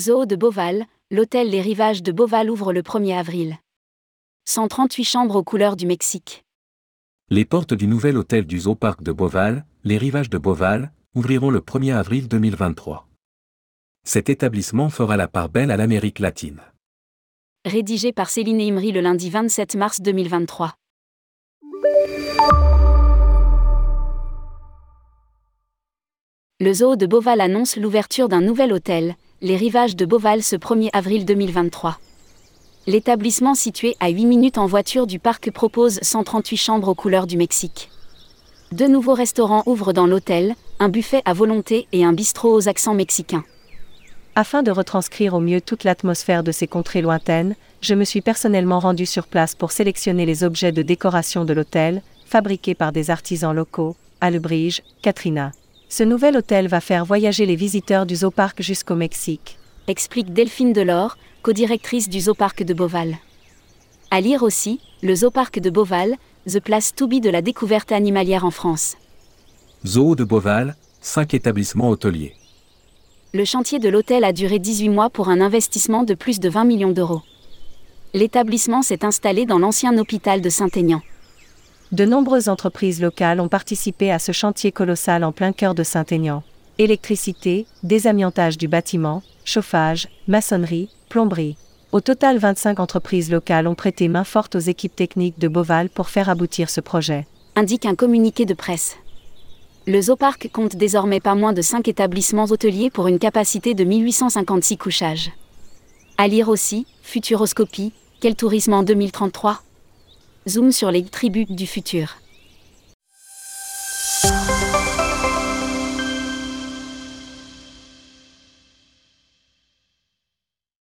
Zoo de Beauval, l'hôtel Les Rivages de Beauval ouvre le 1er avril. 138 chambres aux couleurs du Mexique. Les portes du nouvel hôtel du Zoo Parc de Beauval, Les Rivages de Beauval, ouvriront le 1er avril 2023. Cet établissement fera la part belle à l'Amérique latine. Rédigé par Céline Imri le lundi 27 mars 2023. Le zoo de Beauval annonce l'ouverture d'un nouvel hôtel, les rivages de Beauval ce 1er avril 2023. L'établissement situé à 8 minutes en voiture du parc propose 138 chambres aux couleurs du Mexique. Deux nouveaux restaurants ouvrent dans l'hôtel, un buffet à volonté et un bistrot aux accents mexicains. Afin de retranscrire au mieux toute l'atmosphère de ces contrées lointaines, je me suis personnellement rendu sur place pour sélectionner les objets de décoration de l'hôtel, fabriqués par des artisans locaux, à Lebrige, Katrina. Ce nouvel hôtel va faire voyager les visiteurs du Zooparc jusqu'au Mexique. Explique Delphine Delors, co-directrice du Zooparc de Beauval. À lire aussi, le Zooparc de Beauval, The Place to be de la découverte animalière en France. Zoo de Beauval, 5 établissements hôteliers. Le chantier de l'hôtel a duré 18 mois pour un investissement de plus de 20 millions d'euros. L'établissement s'est installé dans l'ancien hôpital de Saint-Aignan. De nombreuses entreprises locales ont participé à ce chantier colossal en plein cœur de Saint-Aignan. Électricité, désamiantage du bâtiment, chauffage, maçonnerie, plomberie. Au total, 25 entreprises locales ont prêté main forte aux équipes techniques de Beauval pour faire aboutir ce projet. Indique un communiqué de presse. Le Zooparc compte désormais pas moins de 5 établissements hôteliers pour une capacité de 1856 couchages. À lire aussi, Futuroscopie, quel tourisme en 2033 Zoom sur les tribus du futur.